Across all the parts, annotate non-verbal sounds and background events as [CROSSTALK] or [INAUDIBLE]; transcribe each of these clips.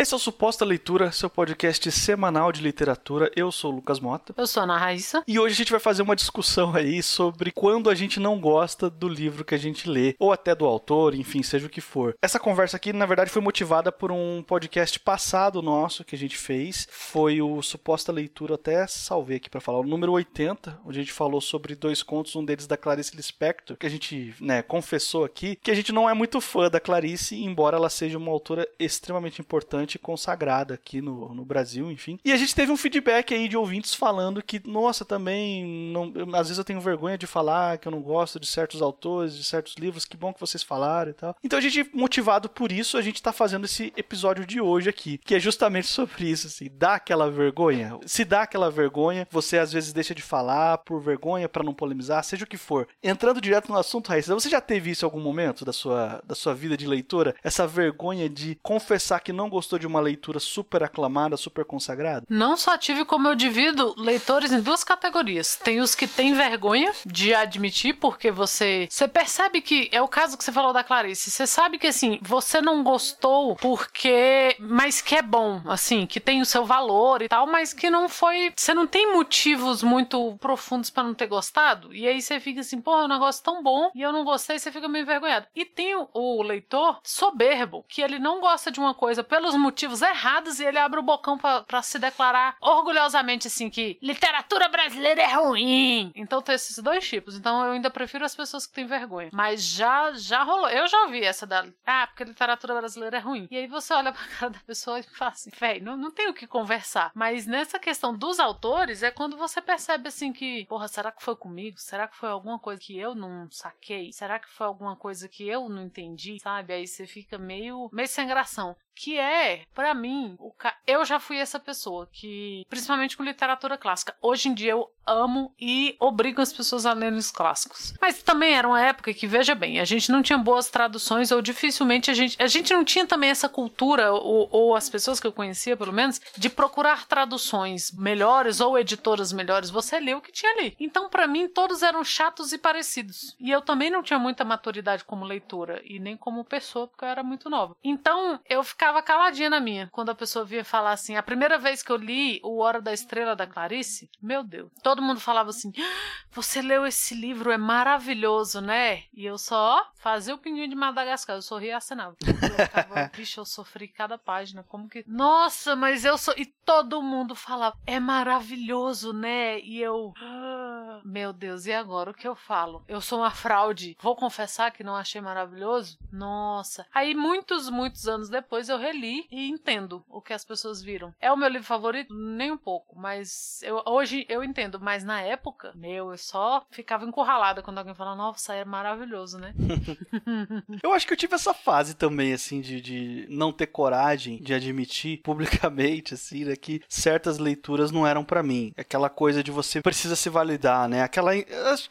Esse é o Suposta Leitura, seu podcast semanal de literatura. Eu sou o Lucas Mota. Eu sou a Ana Raíssa. E hoje a gente vai fazer uma discussão aí sobre quando a gente não gosta do livro que a gente lê, ou até do autor, enfim, seja o que for. Essa conversa aqui, na verdade, foi motivada por um podcast passado nosso que a gente fez. Foi o Suposta Leitura, até salvei aqui para falar, o número 80, onde a gente falou sobre dois contos, um deles da Clarice Lispector, que a gente, né, confessou aqui que a gente não é muito fã da Clarice, embora ela seja uma autora extremamente importante consagrada aqui no, no Brasil, enfim. E a gente teve um feedback aí de ouvintes falando que, nossa, também, não, eu, às vezes eu tenho vergonha de falar que eu não gosto de certos autores, de certos livros, que bom que vocês falaram e tal. Então a gente, motivado por isso, a gente tá fazendo esse episódio de hoje aqui, que é justamente sobre isso, assim, dá aquela vergonha. Se dá aquela vergonha, você às vezes deixa de falar por vergonha para não polemizar, seja o que for. Entrando direto no assunto, Raíssa, você já teve isso em algum momento da sua, da sua vida de leitora? Essa vergonha de confessar que não gostou de uma leitura super aclamada, super consagrada? Não só tive, como eu divido leitores em duas categorias. Tem os que têm vergonha de admitir, porque você, você percebe que é o caso que você falou da Clarice. Você sabe que assim, você não gostou porque, mas que é bom, assim, que tem o seu valor e tal, mas que não foi, você não tem motivos muito profundos para não ter gostado. E aí você fica assim, pô, é um negócio tão bom e eu não gostei, você fica meio envergonhado. E tem o, o leitor soberbo, que ele não gosta de uma coisa pelos motivos errados e ele abre o bocão para se declarar orgulhosamente assim que literatura brasileira é ruim. Então tem esses dois tipos. Então eu ainda prefiro as pessoas que têm vergonha. Mas já já rolou. Eu já ouvi essa da ah, porque literatura brasileira é ruim. E aí você olha pra [LAUGHS] cara da pessoa e fala assim, véi, não, não tem o que conversar. Mas nessa questão dos autores é quando você percebe assim que, porra, será que foi comigo? Será que foi alguma coisa que eu não saquei? Será que foi alguma coisa que eu não entendi? Sabe? Aí você fica meio meio sem gração que é, para mim, ca... eu já fui essa pessoa que, principalmente com literatura clássica, hoje em dia eu amo e obrigo as pessoas a lerem os clássicos. Mas também era uma época que, veja bem, a gente não tinha boas traduções ou dificilmente a gente, a gente não tinha também essa cultura ou, ou as pessoas que eu conhecia, pelo menos, de procurar traduções melhores ou editoras melhores. Você lê o que tinha ali. Então, para mim, todos eram chatos e parecidos. E eu também não tinha muita maturidade como leitora e nem como pessoa, porque eu era muito nova. Então, eu ficava ficava caladinha na minha. Quando a pessoa via falar assim, a primeira vez que eu li O Hora da Estrela da Clarice, meu Deus, todo mundo falava assim: ah, você leu esse livro, é maravilhoso, né? E eu só fazia o pinguim de Madagascar, eu sorria e acenava. Eu ficava, [LAUGHS] Bicho, eu sofri cada página, como que. Nossa, mas eu sou. E todo mundo falava: é maravilhoso, né? E eu. Ah, meu Deus, e agora o que eu falo? Eu sou uma fraude. Vou confessar que não achei maravilhoso? Nossa. Aí, muitos, muitos anos depois, eu reli e entendo o que as pessoas viram. É o meu livro favorito? Nem um pouco, mas eu, hoje eu entendo. Mas na época, meu, eu só ficava encurralada quando alguém falava, nossa, é maravilhoso, né? [LAUGHS] eu acho que eu tive essa fase também, assim, de, de não ter coragem de admitir [LAUGHS] publicamente, assim, né, que certas leituras não eram para mim. Aquela coisa de você precisa se validar, né? Aquela.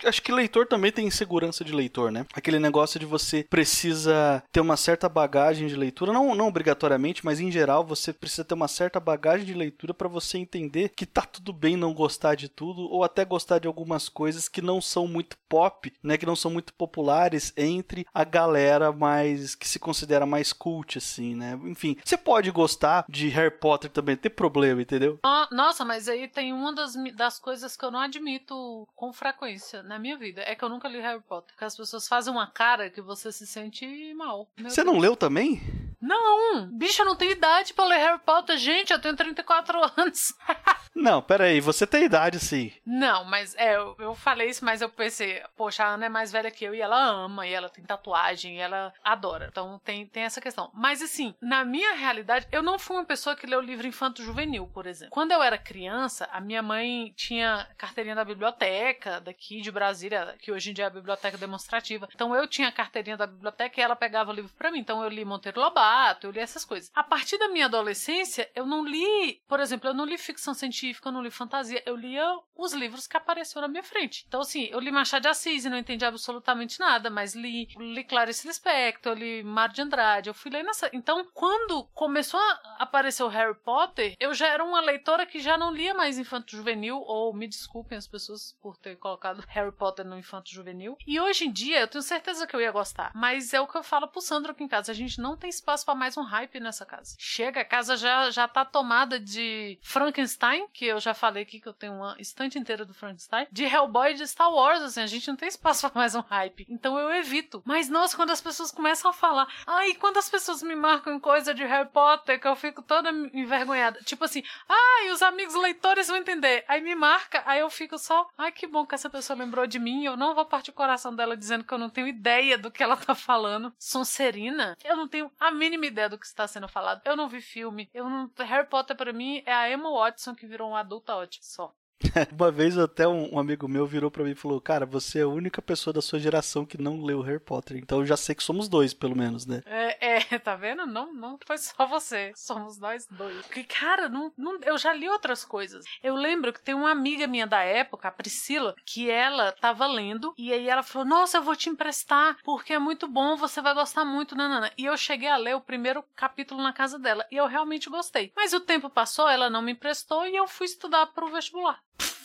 Acho, que leitor também tem insegurança de leitor, né? Aquele negócio de você precisa ter uma certa bagagem de leitura, não, não obrigatoriamente mas em geral você precisa ter uma certa bagagem de leitura para você entender que tá tudo bem não gostar de tudo ou até gostar de algumas coisas que não são muito pop, né, que não são muito populares entre a galera mais que se considera mais cult assim, né? Enfim, você pode gostar de Harry Potter também, ter problema, entendeu? Nossa, mas aí tem uma das, das coisas que eu não admito com frequência na minha vida, é que eu nunca li Harry Potter, que as pessoas fazem uma cara que você se sente mal. Você não leu também? Não, bicho, eu não tenho idade pra ler Harry Potter. Gente, eu tenho 34 anos. [LAUGHS] não, peraí, você tem idade sim. Não, mas é, eu, eu, falei isso, mas eu pensei, poxa, a Ana é mais velha que eu e ela ama, e ela tem tatuagem, e ela adora. Então tem, tem essa questão. Mas assim, na minha realidade, eu não fui uma pessoa que leu livro infanto-juvenil, por exemplo. Quando eu era criança, a minha mãe tinha carteirinha da biblioteca daqui de Brasília, que hoje em dia é a biblioteca demonstrativa. Então eu tinha a carteirinha da biblioteca e ela pegava o livro para mim. Então eu li Monteiro Lobato, eu li essas coisas. A partir da minha adolescência, eu não li, por exemplo, eu não li ficção científica eu não li fantasia, eu lia os livros que apareceram na minha frente. Então, assim, eu li Machado de Assis e não entendi absolutamente nada, mas li, li Clarice Lispector, eu li Mar de Andrade, eu fui lendo essa. Então, quando começou a aparecer o Harry Potter, eu já era uma leitora que já não lia mais infanto juvenil, ou me desculpem as pessoas por ter colocado Harry Potter no infanto juvenil. E hoje em dia, eu tenho certeza que eu ia gostar. Mas é o que eu falo pro Sandro aqui em casa: a gente não tem espaço para mais um hype nessa casa. Chega, a casa já, já tá tomada de Frankenstein, que eu já falei aqui que eu tenho uma estante inteira do Frankenstein, de Hellboy e de Star Wars, assim, a gente não tem espaço [LAUGHS] para mais um hype. Então eu evito. Mas nossa, quando as pessoas começam a falar, ai, quando as pessoas me marcam em coisa de Harry Potter, que eu fico toda envergonhada. Tipo assim, ai, os amigos leitores vão entender. Aí me marca, aí eu fico só, ai, que bom que essa pessoa lembrou de mim. Eu não vou partir o coração dela dizendo que eu não tenho ideia do que ela tá falando. Sonserina, eu não tenho a mínima ideia do que está sendo falado. Eu não vi filme. Eu não... Harry Potter para mim é a Emma Watson que virou uma adulta ótima só. [LAUGHS] Uma vez até um, amigo meu virou para mim e falou: Cara, você é a única pessoa da sua geração que não leu Harry Potter. Então eu já sei que somos dois, pelo menos, né? É, é [LAUGHS] tá vendo? Não, não foi só você. Somos nós dois. Porque, cara, não, não, eu já li outras coisas. Eu lembro que tem uma amiga minha da época, a Priscila, que ela tava lendo e aí ela falou: Nossa, eu vou te emprestar porque é muito bom, você vai gostar muito, nanana. E eu cheguei a ler o primeiro capítulo na casa dela e eu realmente gostei. Mas o tempo passou, ela não me emprestou e eu fui estudar pro vestibular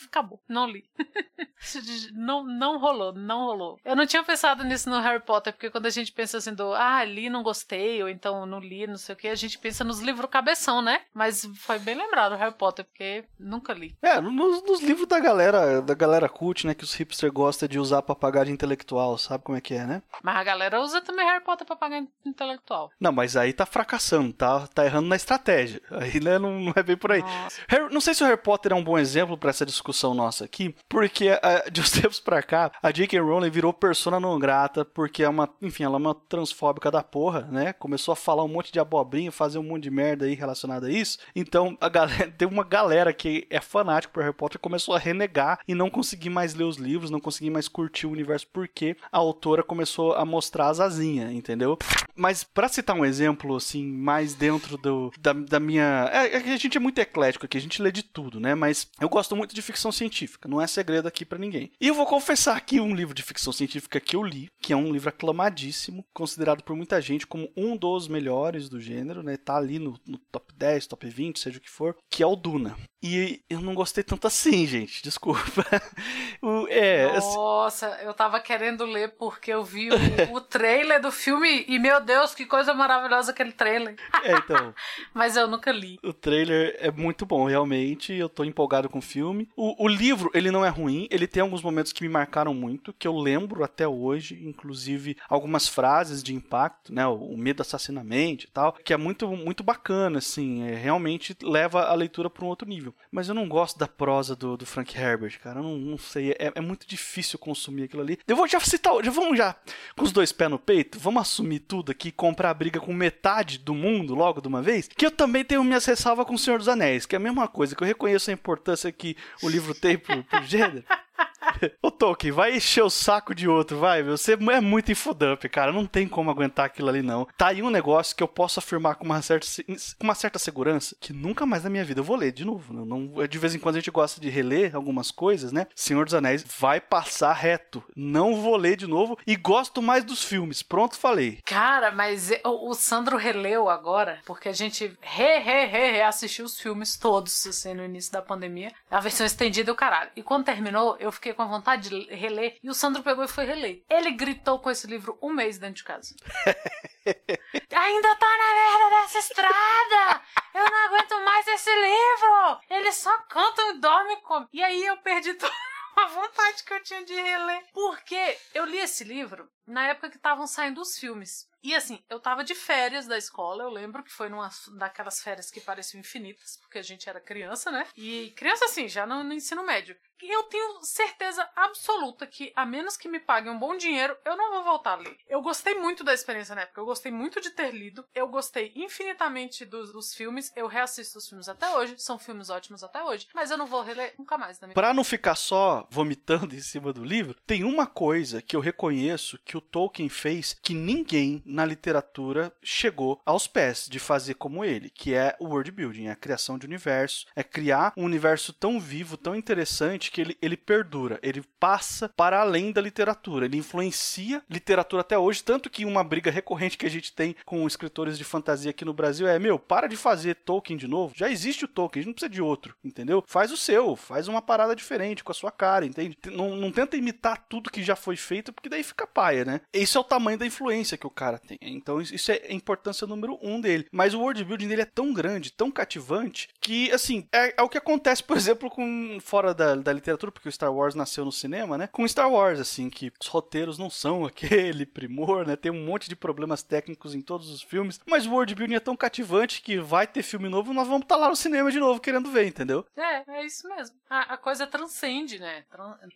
acabou. Não li. [LAUGHS] não, não rolou, não rolou. Eu não tinha pensado nisso no Harry Potter, porque quando a gente pensa assim do, ah, li, não gostei, ou então não li, não sei o que, a gente pensa nos livros cabeção, né? Mas foi bem lembrado o Harry Potter, porque nunca li. É, nos, nos livros da galera, da galera cult, né, que os hipsters gostam de usar pra pagar de intelectual, sabe como é que é, né? Mas a galera usa também Harry Potter pra pagar de intelectual. Não, mas aí tá fracassando, tá, tá errando na estratégia. Aí, né, não, não é bem por aí. Harry, não sei se o Harry Potter é um bom exemplo para essa discussão discussão nossa aqui, porque uh, [LAUGHS] de uns tempos pra cá, a J.K. Rowling virou persona não grata, porque é uma, enfim, ela é uma transfóbica da porra, né? Começou a falar um monte de abobrinha, fazer um monte de merda aí relacionada a isso. Então, a galera, [LAUGHS] tem uma galera que é fanática por Harry Potter começou a renegar e não conseguir mais ler os livros, não conseguir mais curtir o universo, porque a autora começou a mostrar as asinhas, entendeu? Mas para citar um exemplo, assim, mais dentro do, da, da minha. É, é, a gente é muito eclético aqui, a gente lê de tudo, né? Mas eu gosto muito de ficção científica, não é segredo aqui para ninguém. E eu vou confessar aqui um livro de ficção científica que eu li, que é um livro aclamadíssimo, considerado por muita gente como um dos melhores do gênero, né? Tá ali no, no top 10, top 20, seja o que for, que é o Duna. E eu não gostei tanto assim, gente, desculpa. [LAUGHS] o, é, assim Nossa, assim... eu tava querendo ler porque eu vi o, o trailer do filme e, meu Deus, que coisa maravilhosa aquele trailer. É, então. [LAUGHS] Mas eu nunca li. O trailer é muito bom, realmente. Eu tô empolgado com o filme. O, o livro, ele não é ruim. Ele tem alguns momentos que me marcaram muito, que eu lembro até hoje. Inclusive, algumas frases de impacto, né? O, o medo assassinamente e tal. Que é muito, muito bacana, assim. É, realmente leva a leitura para um outro nível. Mas eu não gosto da prosa do, do Frank Herbert, cara. Eu não, não sei. É, é, muito difícil consumir aquilo ali. Eu vou já citar. Já vamos já com os dois pés no peito. Vamos assumir tudo aqui, comprar a briga com metade do mundo logo de uma vez. Que eu também tenho minhas ressalvas com o Senhor dos Anéis, que é a mesma coisa, que eu reconheço a importância que o livro tem pro, pro gênero. Ô Tolkien, vai encher o saco de outro, vai, Você é muito infodump, cara. Não tem como aguentar aquilo ali, não. Tá aí um negócio que eu posso afirmar com uma certa, com uma certa segurança que nunca mais na minha vida eu vou ler de novo. Não, não, de vez em quando a gente gosta de reler algumas coisas, né? Senhor dos Anéis vai passar reto. Não vou ler de novo e gosto mais dos filmes. Pronto, falei. Cara, mas o, Sandro releu agora, porque a gente re, re, re, reassistiu os filmes todos, assim, no início da pandemia. A versão estendida, o caralho. E quando terminou, eu fiquei com a vontade de reler. E o Sandro pegou e foi reler. Ele gritou com esse livro um mês dentro de casa. [LAUGHS] Ainda tá na merda dessa estrada! Eu não aguento mais esse livro! Eles só cantam e dormem com. E aí eu perdi [LAUGHS] toda a vontade que eu tinha de reler. Porque eu li esse livro na época que estavam saindo os filmes. E assim, eu tava de férias da escola, eu lembro que foi numa daquelas férias que pareciam infinitas, porque a gente era criança, né? E criança assim, já no, no ensino médio. E eu tenho certeza absoluta que, a menos que me paguem um bom dinheiro, eu não vou voltar a ler. Eu gostei muito da experiência na época, eu gostei muito de ter lido, eu gostei infinitamente dos, dos filmes, eu reassisto os filmes até hoje, são filmes ótimos até hoje, mas eu não vou reler nunca mais na minha Pra não ficar só vomitando em cima do livro, tem uma coisa que eu reconheço que que o Tolkien fez que ninguém na literatura chegou aos pés de fazer como ele, que é o world building, é a criação de universo, é criar um universo tão vivo, tão interessante que ele, ele perdura, ele passa para além da literatura, ele influencia literatura até hoje, tanto que uma briga recorrente que a gente tem com escritores de fantasia aqui no Brasil é, meu, para de fazer Tolkien de novo, já existe o Tolkien, a gente não precisa de outro, entendeu? Faz o seu, faz uma parada diferente com a sua cara, entende? Não, não tenta imitar tudo que já foi feito, porque daí fica paia, né? Esse é o tamanho da influência que o cara tem. Então isso é a importância número um dele. Mas o world building dele é tão grande, tão cativante, que, assim, é, é o que acontece, por exemplo, com fora da, da literatura, porque o Star Wars nasceu no cinema, né? Com Star Wars, assim, que os roteiros não são [LAUGHS] aquele primor, né? Tem um monte de problemas técnicos em todos os filmes, mas o world building é tão cativante que vai ter filme novo nós vamos estar tá lá no cinema de novo querendo ver, entendeu? É, é isso mesmo. A, a coisa transcende, né?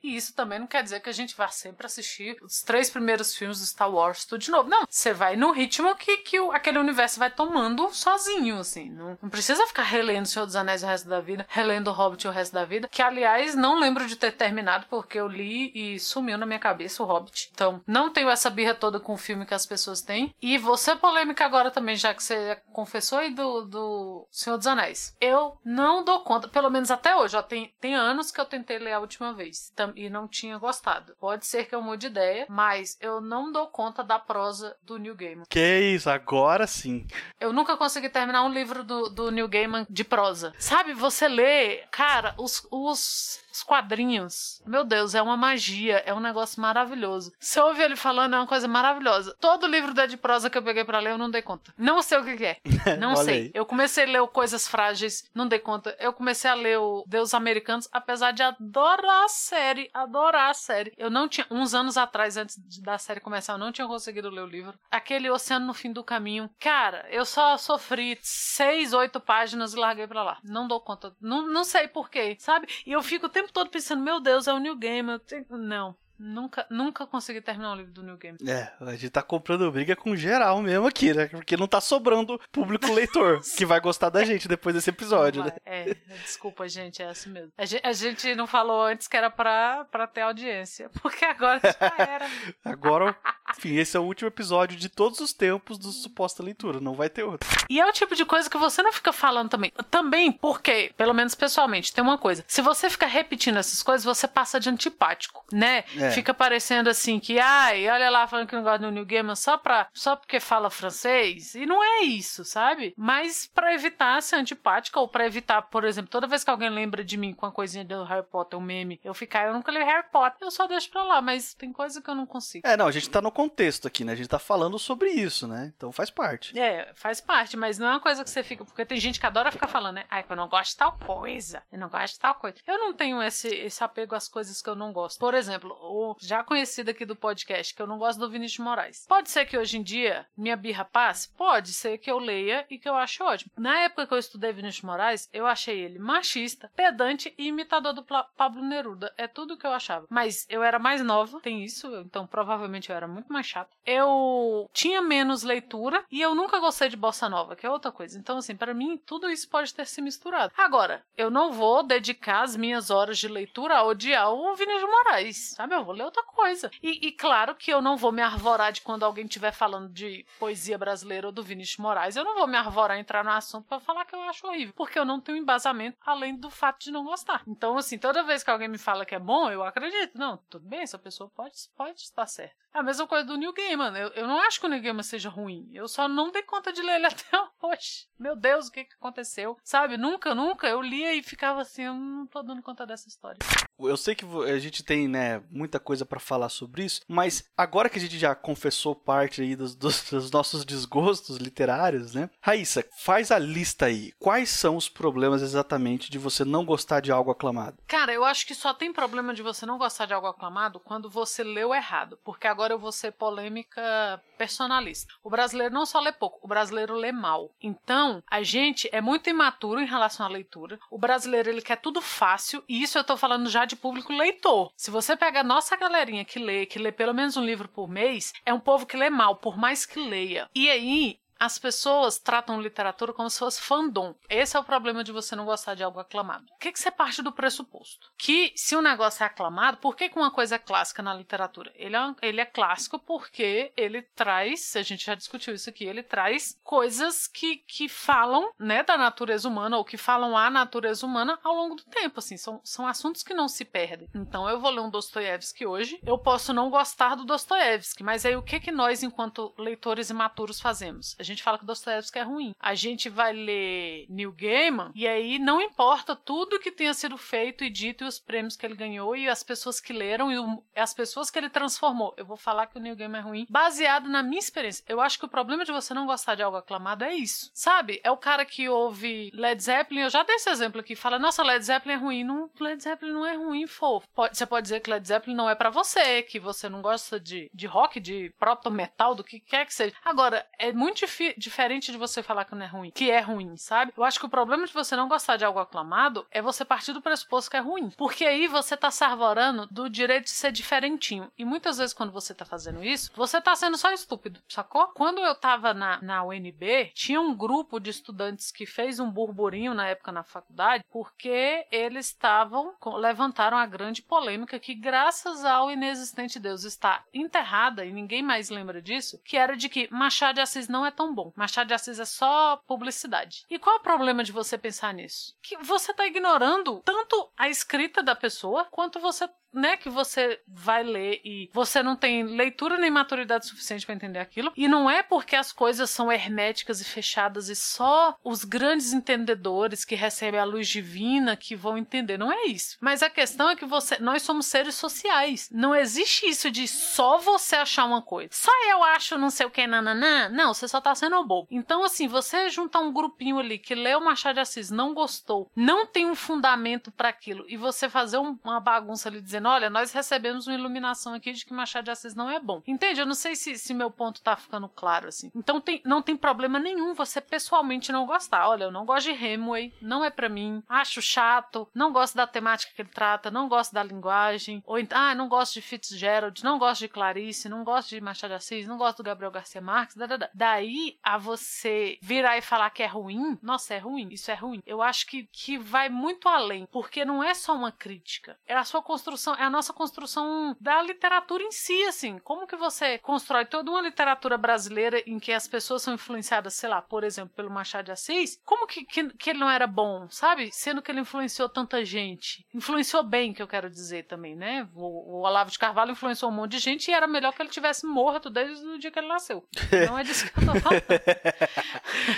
E isso também não quer dizer que a gente vá sempre assistir os três primeiros filmes do Star Wars tudo de novo. Não, você vai no ritmo que, que o, aquele universo vai tomando sozinho, assim. Não, não precisa ficar relendo Senhor dos Anéis o resto da vida, relendo O Hobbit o resto da vida, que aliás não lembro de ter terminado porque eu li e sumiu na minha cabeça o Hobbit. Então, não tenho essa birra toda com o filme que as pessoas têm. E você polêmica agora também, já que você confessou aí do, do Senhor dos Anéis. Eu não dou conta, pelo menos até hoje, ó, tem, tem anos que eu tentei ler a última vez e não tinha gostado. Pode ser que eu mude ideia, mas eu não dou conta da prosa do New Gaiman. Que isso, agora sim. Eu nunca consegui terminar um livro do, do New Gaiman de prosa. Sabe, você lê, cara, os, os os quadrinhos. Meu Deus, é uma magia, é um negócio maravilhoso. Se eu ouvir ele falando, é uma coisa maravilhosa. Todo livro da de prosa que eu peguei para ler, eu não dei conta. Não sei o que, que é. [LAUGHS] Não sei. Eu comecei a ler o Coisas Frágeis, não dei conta. Eu comecei a ler o Deus Americanos, apesar de adorar a série, adorar a série. Eu não tinha, uns anos atrás, antes da série começar, eu não tinha conseguido ler o livro. Aquele Oceano no Fim do Caminho. Cara, eu só sofri seis, oito páginas e larguei pra lá. Não dou conta. Não, não sei porquê, sabe? E eu fico o tempo todo pensando, meu Deus, é o New Game. Tenho... Não. Nunca, nunca consegui terminar o livro do New Game. É, a gente tá comprando briga com geral mesmo aqui, né? Porque não tá sobrando público leitor [LAUGHS] que vai gostar da gente depois desse episódio, né? É, desculpa, gente, é assim mesmo. A gente, a gente, não falou antes que era pra, pra ter audiência, [LAUGHS] porque agora já era. agora, enfim, esse é o último episódio de todos os tempos do Suposta Leitura, não vai ter outro. E é o tipo de coisa que você não fica falando também. Também porque, pelo menos pessoalmente, tem uma coisa. Se você fica repetindo essas coisas, você passa de antipático, né? É. Fica parecendo assim que, ai, olha lá falando que não gosta do New Gaiman só, pra, só porque fala francês. E não é isso, sabe? Mas para evitar ser antipática ou para evitar, por exemplo, toda vez que alguém lembra de mim com a coisinha do Harry Potter, o um meme, eu ficar, eu nunca li Harry Potter, eu só deixo pra lá, mas tem coisa que eu não consigo. É, não, a gente tá no contexto aqui, né? A gente tá falando sobre isso, né? Então faz parte. É, faz parte, mas não é uma coisa que você fica, porque tem gente que adora ficar falando, né? Ai, eu não gosto de tal coisa, eu não gosto de tal coisa. Eu não tenho esse, esse apego às coisas que eu não gosto. Por exemplo, o já conhecido aqui do podcast, que eu não gosto do Vinícius Moraes. Pode ser que hoje em dia minha birra passe? Pode ser que eu leia e que eu ache ótimo. Na época que eu estudei Vinícius Moraes, eu achei ele machista, pedante e imitador do Pablo Neruda. É tudo que eu achava. Mas eu era mais nova, tem isso, então provavelmente eu era muito mais chata. Eu tinha menos leitura e eu nunca gostei de bossa nova, que é outra coisa. Então, assim, para mim, tudo isso pode ter se misturado. Agora, eu não vou dedicar as minhas horas de leitura a odiar o Vinícius Moraes, sabe? Eu vou ler outra coisa. E, e, claro que eu não vou me arvorar de quando alguém estiver falando de poesia brasileira ou do Vinícius Moraes, eu não vou me arvorar entrar no assunto para falar que eu acho horrível, porque eu não tenho embasamento além do fato de não gostar. Então, assim, toda vez que alguém me fala que é bom, eu acredito. Não, tudo bem, essa pessoa pode, pode estar certa. É a mesma coisa do New Gaiman. Eu, eu não acho que o New Gaiman seja ruim. Eu só não dei conta de ler ele [LAUGHS] até hoje. Meu Deus, o que, que aconteceu? Sabe, nunca, nunca eu lia e ficava assim, eu não tô dando conta dessa história. Eu sei que a gente tem, né, muita coisa para falar sobre isso, mas agora que a gente já confessou parte aí dos, dos, dos, nossos desgostos literários, né? Raíssa, faz a lista aí. Quais são os problemas exatamente de você não gostar de algo aclamado? Cara, eu acho que só tem problema de você não gostar de algo aclamado quando você leu errado, porque agora eu vou ser polêmica personalista. O brasileiro não só lê pouco, o brasileiro lê mal. Então, a gente é muito imaturo em relação à leitura. O brasileiro, ele quer tudo fácil, e isso eu tô falando já de público leitor. Se você pega a nossa galerinha que lê, que lê pelo menos um livro por mês, é um povo que lê mal, por mais que leia. E aí, as pessoas tratam literatura como se fosse fandom. Esse é o problema de você não gostar de algo aclamado. O que, que você parte do pressuposto? Que se um negócio é aclamado, por que, que uma coisa é clássica na literatura? Ele é, ele é clássico porque ele traz, a gente já discutiu isso aqui, ele traz coisas que, que falam né, da natureza humana ou que falam a natureza humana ao longo do tempo. Assim, são, são assuntos que não se perdem. Então eu vou ler um Dostoiévski hoje, eu posso não gostar do Dostoiévski, mas aí o que, que nós, enquanto leitores imaturos, fazemos? A gente fala que Dostoiévski é ruim. A gente vai ler Neil Gaiman e aí não importa tudo que tenha sido feito e dito e os prêmios que ele ganhou e as pessoas que leram e o, as pessoas que ele transformou. Eu vou falar que o Neil Gaiman é ruim baseado na minha experiência. Eu acho que o problema de você não gostar de algo aclamado é isso. Sabe? É o cara que ouve Led Zeppelin, eu já dei esse exemplo aqui, fala: "Nossa, Led Zeppelin é ruim". Não, Led Zeppelin não é ruim, fofo. Pode, você pode dizer que Led Zeppelin não é para você, que você não gosta de, de rock, de proto metal, do que quer que seja. Agora, é muito diferente de você falar que não é ruim, que é ruim, sabe? Eu acho que o problema de você não gostar de algo aclamado é você partir do pressuposto que é ruim. Porque aí você tá se arvorando do direito de ser diferentinho. E muitas vezes, quando você tá fazendo isso, você tá sendo só estúpido, sacou? Quando eu tava na, na UNB, tinha um grupo de estudantes que fez um burburinho na época na faculdade, porque eles estavam, levantaram a grande polêmica que, graças ao inexistente Deus, está enterrada e ninguém mais lembra disso, que era de que Machado de Assis não é tão bom. Machado de Assis é só publicidade. E qual é o problema de você pensar nisso? Que você está ignorando tanto a escrita da pessoa quanto você né, que você vai ler e você não tem leitura nem maturidade suficiente para entender aquilo. E não é porque as coisas são herméticas e fechadas e só os grandes entendedores que recebem a luz divina que vão entender. Não é isso. Mas a questão é que você, nós somos seres sociais. Não existe isso de só você achar uma coisa. Só eu acho não sei o que, nananã. Não, você só tá sendo bobo. Então, assim, você juntar um grupinho ali que leu Machado de Assis, não gostou, não tem um fundamento para aquilo e você fazer um, uma bagunça ali dizendo dizendo: olha, nós recebemos uma iluminação aqui de que Machado de Assis não é bom. Entende? Eu não sei se, se meu ponto tá ficando claro assim. Então tem, não tem problema nenhum você pessoalmente não gostar. Olha, eu não gosto de Hemingway, não é para mim, acho chato, não gosto da temática que ele trata, não gosto da linguagem, ou ah, não gosto de Fitzgerald, não gosto de Clarice, não gosto de Machado de Assis, não gosto do Gabriel Garcia Marques, da, da, da. daí a você virar e falar que é ruim, nossa, é ruim, isso é ruim. Eu acho que, que vai muito além, porque não é só uma crítica, é a sua construção construção, é a nossa construção da literatura em si, assim. Como que você constrói toda uma literatura brasileira em que as pessoas são influenciadas, sei lá, por exemplo, pelo Machado de Assis? Como que, que, que ele não era bom, sabe? Sendo que ele influenciou tanta gente. Influenciou bem, que eu quero dizer também, né? O, o Olavo de Carvalho influenciou um monte de gente e era melhor que ele tivesse morto desde o dia que ele nasceu. Não é disso que eu tô falando. [LAUGHS]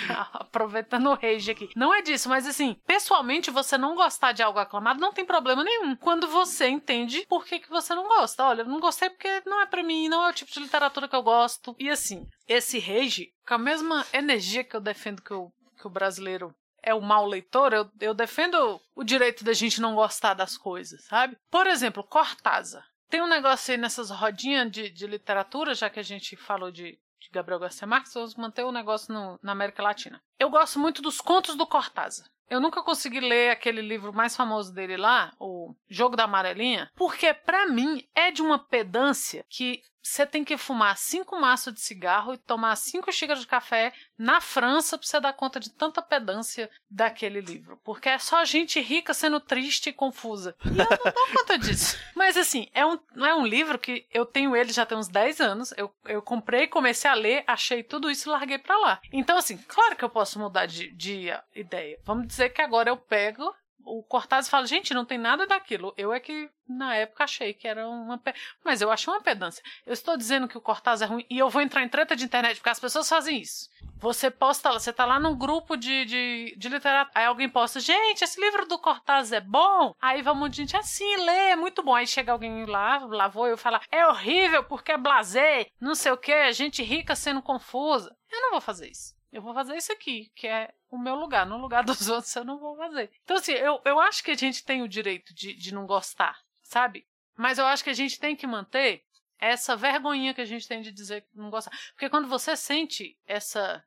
[LAUGHS] Aproveitando o rage aqui. Não é disso, mas assim, pessoalmente, você não gostar de algo aclamado não tem problema nenhum. Quando você entende entende por que, que você não gosta. Olha, eu não gostei porque não é para mim, não é o tipo de literatura que eu gosto. E assim, esse rage, com a mesma energia que eu defendo que o, que o brasileiro é o mau leitor, eu, eu defendo o direito da gente não gostar das coisas, sabe? Por exemplo, Cortázar. Tem um negócio aí nessas rodinhas de, de literatura, já que a gente falou de, de Gabriel Garcia Marques, vamos manter o negócio no, na América Latina. Eu gosto muito dos contos do Cortázar. Eu nunca consegui ler aquele livro mais famoso dele lá, o Jogo da Amarelinha, porque para mim é de uma pedância que você tem que fumar cinco maços de cigarro e tomar cinco xícaras de café na França pra você dar conta de tanta pedância daquele livro. Porque é só gente rica sendo triste e confusa. E eu não dou [LAUGHS] conta disso. Mas assim, é um, é um livro que eu tenho ele já tem uns 10 anos. Eu, eu comprei, comecei a ler, achei tudo isso e larguei pra lá. Então, assim, claro que eu posso mudar de, de ideia. Vamos dizer que agora eu pego o Cortázar fala, gente, não tem nada daquilo. Eu é que na época achei que era uma. Pe... Mas eu achei uma pedância. Eu estou dizendo que o Cortázar é ruim e eu vou entrar em treta de internet porque as pessoas fazem isso. Você posta, você tá lá num grupo de, de, de literatura, aí alguém posta, gente, esse livro do Cortázar é bom? Aí vai um monte de gente, assim, lê, é muito bom. Aí chega alguém lá, lá vou eu falar, é horrível porque é blazer, não sei o que, gente rica sendo confusa. Eu não vou fazer isso. Eu vou fazer isso aqui, que é o meu lugar. No lugar [LAUGHS] dos outros eu não vou fazer. Então, assim, eu, eu acho que a gente tem o direito de, de não gostar, sabe? Mas eu acho que a gente tem que manter essa vergonhinha que a gente tem de dizer que não gosta. Porque quando você sente essa,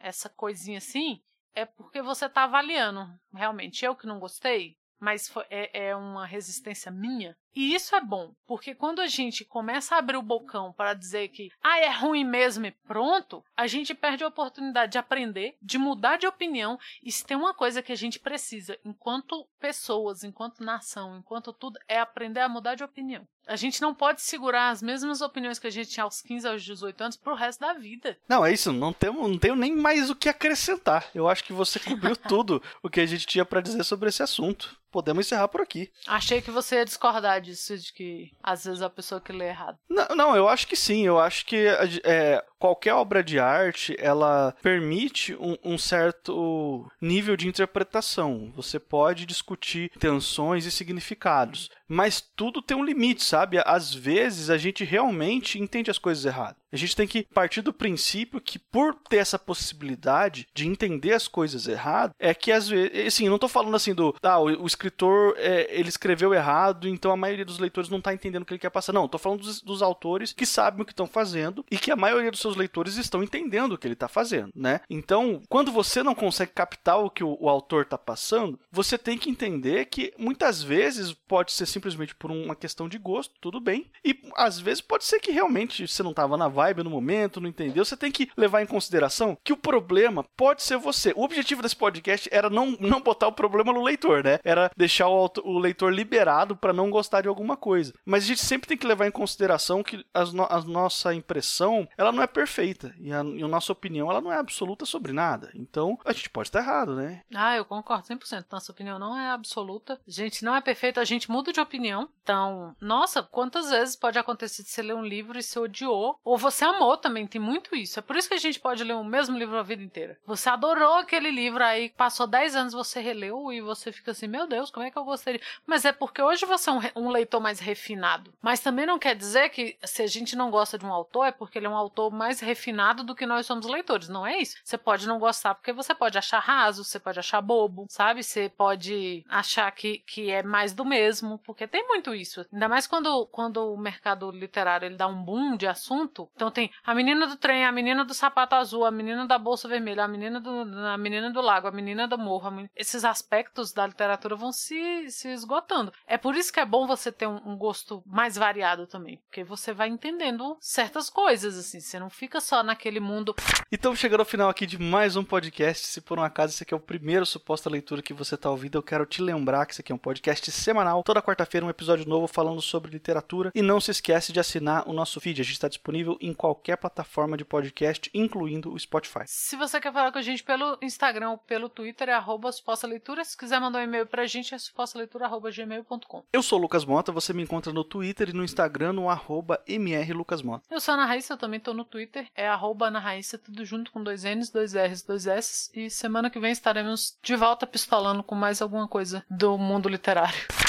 essa coisinha assim, é porque você tá avaliando. Realmente, eu que não gostei, mas foi, é, é uma resistência minha. E isso é bom, porque quando a gente começa a abrir o bocão para dizer que ah, é ruim mesmo e pronto, a gente perde a oportunidade de aprender, de mudar de opinião. E se tem uma coisa que a gente precisa, enquanto pessoas, enquanto nação, enquanto tudo, é aprender a mudar de opinião. A gente não pode segurar as mesmas opiniões que a gente tinha aos 15, aos 18 anos pro resto da vida. Não, é isso. Não, temos, não tenho nem mais o que acrescentar. Eu acho que você cobriu [LAUGHS] tudo o que a gente tinha para dizer sobre esse assunto podemos encerrar por aqui. Achei que você ia discordar disso, de que às vezes a pessoa que lê errado. Não, não eu acho que sim. Eu acho que é, qualquer obra de arte, ela permite um, um, certo nível de interpretação. Você pode discutir tensões e significados, mas tudo tem um limite, sabe? Às vezes a gente realmente entende as coisas erradas. A gente tem que partir do princípio que por ter essa possibilidade de entender as coisas erradas, é que às vezes, assim, não estou falando assim do, ah, o, o escritor, é, ele escreveu errado, então a maioria dos leitores não está entendendo o que ele quer passar. Não, estou falando dos, dos, autores que sabem o que estão fazendo e que a maioria dos seus leitores estão entendendo o que ele está fazendo, né? Então, quando você não consegue captar o que o, o autor está passando, você tem que entender que muitas vezes pode ser simplesmente por uma questão de gosto, tudo bem, e às vezes pode ser que realmente você não estava na vibe no momento, não entendeu. Você tem que levar em consideração que o problema pode ser você. O objetivo desse podcast era não, não botar o problema no leitor, né? Era deixar o, o leitor liberado para não gostar de alguma coisa. Mas a gente sempre tem que levar em consideração que as no, a nossa impressão ela não é perfeita e a, e a nossa opinião ela não é absoluta sobre nada. Então a gente pode estar errado, né? Ah, eu concordo 100%. Nossa opinião não é absoluta. A gente não é perfeita, a gente muda de opinião. Então, nossa, quantas vezes pode acontecer de você ler um livro e você odiou ou você amou também, tem muito isso. É por isso que a gente pode ler o mesmo livro a vida inteira. Você adorou aquele livro, aí passou 10 anos, você releu e você fica assim, meu Deus, como é que eu gostaria? Mas é porque hoje você é um, um leitor mais refinado. Mas também não quer dizer que se a gente não gosta de um autor, é porque ele é um autor mais refinado do que nós somos leitores. Não é isso. Você pode não gostar porque você pode achar raso, você pode achar bobo, sabe? Você pode achar que, que é mais do mesmo, porque tem muito isso. Ainda mais quando, quando o mercado literário ele dá um boom de assunto. Então tem a menina do trem, a menina do sapato azul, a menina da bolsa vermelha, a menina do, a menina do lago, a menina do morro. Esses aspectos da literatura vão se, se esgotando. É por isso que é bom você ter um, um gosto mais variado também, porque você vai entendendo certas coisas, assim. Você não fica só naquele mundo. Então, chegando ao final aqui de mais um podcast. Se por um acaso esse aqui é o primeiro suposta leitura que você está ouvindo, eu quero te lembrar que esse aqui é um podcast semanal. Toda quarta-feira um episódio novo falando sobre literatura. E não se esquece de assinar o nosso feed. A gente está disponível em qualquer plataforma de podcast, incluindo o Spotify. Se você quer falar com a gente pelo Instagram ou pelo Twitter, é arroba leitura. Se quiser mandar um e-mail pra gente, é supostaleitura.gmail.com. Eu sou o Lucas Mota, você me encontra no Twitter e no Instagram no arroba mrlucasmota. Eu sou a Ana Raíssa, eu também tô no Twitter, é arroba Ana Raíssa, tudo junto com dois N's, dois R's, dois S. E semana que vem estaremos de volta pistolando com mais alguma coisa do mundo literário.